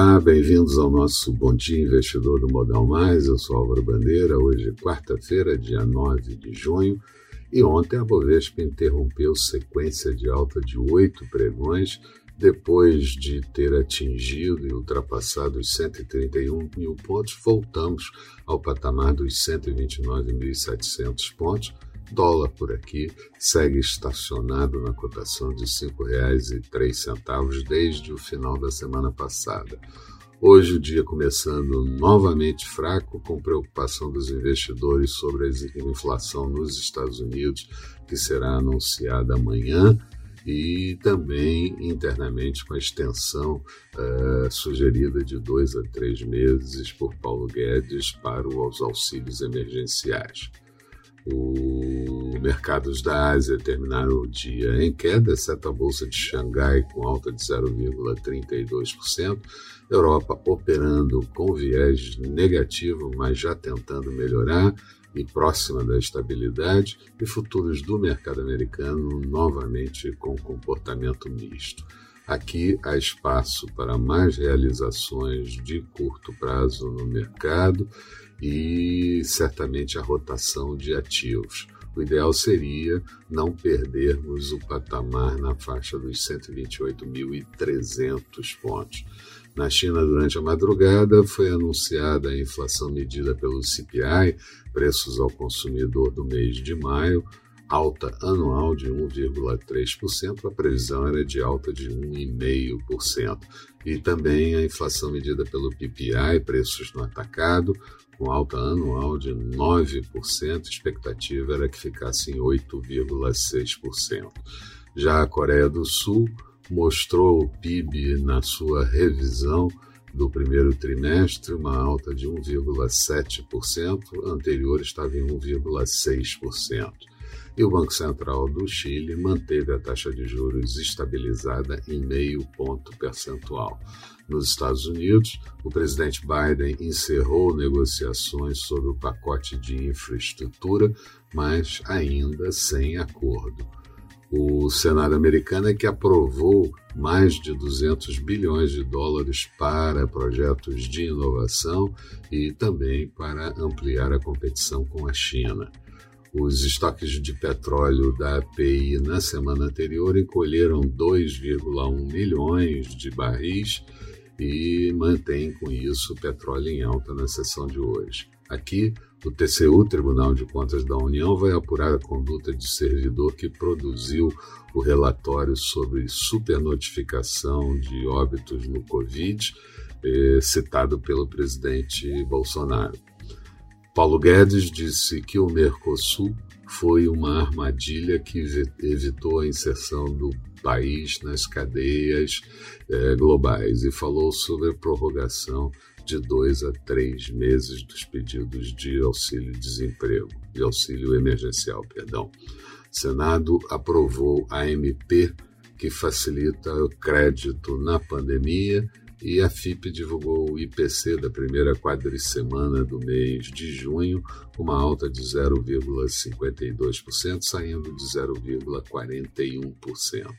Olá, bem-vindos ao nosso Bom Dia Investidor do Modal Mais. Eu sou Álvaro Bandeira. Hoje, quarta-feira, dia 9 de junho. E ontem a Bovespa interrompeu sequência de alta de oito pregões, depois de ter atingido e ultrapassado os 131 mil pontos, voltamos ao patamar dos 129.700 pontos Dólar por aqui segue estacionado na cotação de R$ 5,03 desde o final da semana passada. Hoje o dia começando novamente fraco, com preocupação dos investidores sobre a inflação nos Estados Unidos, que será anunciada amanhã, e também internamente com a extensão uh, sugerida de dois a três meses por Paulo Guedes para os auxílios emergenciais. Os mercados da Ásia terminaram o dia em queda, exceto a Bolsa de Xangai com alta de 0,32%, Europa operando com viés negativo, mas já tentando melhorar e próxima da estabilidade, e futuros do mercado americano novamente com comportamento misto. Aqui há espaço para mais realizações de curto prazo no mercado e certamente a rotação de ativos. O ideal seria não perdermos o patamar na faixa dos 128.300 pontos. Na China, durante a madrugada, foi anunciada a inflação medida pelo CPI, preços ao consumidor do mês de maio, alta anual de 1,3%, a previsão era de alta de 1,5%. E também a inflação medida pelo PPI, preços no atacado, com alta anual de 9%, a expectativa era que ficasse em 8,6%. Já a Coreia do Sul mostrou o PIB na sua revisão do primeiro trimestre, uma alta de 1,7%, anterior estava em 1,6% e o Banco Central do Chile manteve a taxa de juros estabilizada em meio ponto percentual. Nos Estados Unidos, o presidente Biden encerrou negociações sobre o pacote de infraestrutura, mas ainda sem acordo. O Senado americano é que aprovou mais de 200 bilhões de dólares para projetos de inovação e também para ampliar a competição com a China. Os estoques de petróleo da API na semana anterior encolheram 2,1 milhões de barris e mantém com isso o petróleo em alta na sessão de hoje. Aqui, o TCU, Tribunal de Contas da União, vai apurar a conduta de servidor que produziu o relatório sobre supernotificação de óbitos no Covid, eh, citado pelo presidente Bolsonaro. Paulo Guedes disse que o Mercosul foi uma armadilha que evitou a inserção do país nas cadeias eh, globais e falou sobre a prorrogação de dois a três meses dos pedidos de auxílio-desemprego, de auxílio emergencial, perdão. O Senado aprovou a MP que facilita o crédito na pandemia e a FIP divulgou o IPC da primeira quadricemana do mês de junho, uma alta de 0,52%, saindo de 0,41%.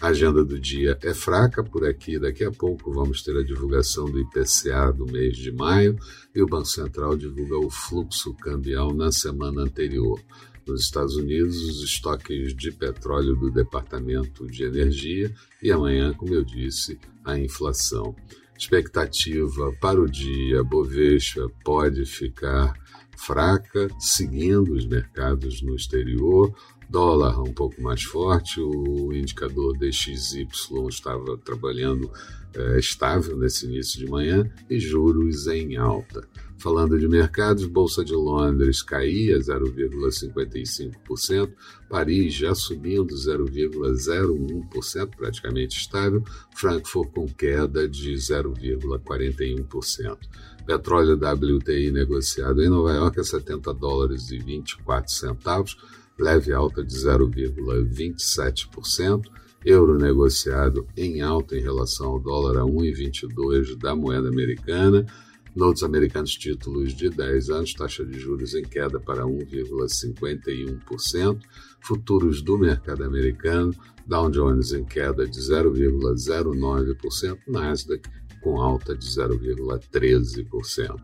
A agenda do dia é fraca por aqui. Daqui a pouco vamos ter a divulgação do IPCA do mês de maio e o Banco Central divulga o fluxo cambial na semana anterior. Nos Estados Unidos, os estoques de petróleo do Departamento de Energia e amanhã, como eu disse, a inflação. Expectativa para o dia, Bovespa pode ficar fraca, seguindo os mercados no exterior, dólar um pouco mais forte, o indicador DXY estava trabalhando é, estável nesse início de manhã e juros em alta. Falando de mercados, Bolsa de Londres caía 0,55%, Paris já subindo 0,01%, praticamente estável, Frankfurt com queda de 0,41%. Petróleo WTI negociado em Nova York a 70 dólares e 24 centavos, leve alta de 0,27%. Euro negociado em alta em relação ao dólar a 1,22 da moeda americana. Notes americanos títulos de 10 anos, taxa de juros em queda para 1,51%. Futuros do mercado americano, Dow Jones em queda de 0,09%, Nasdaq com alta de 0,13%.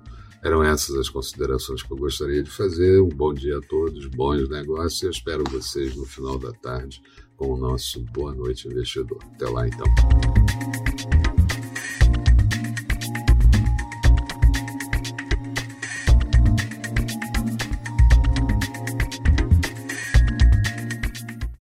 Eram essas as considerações que eu gostaria de fazer. Um bom dia a todos, bons negócios e espero vocês no final da tarde com o nosso Boa Noite Investidor. Até lá então.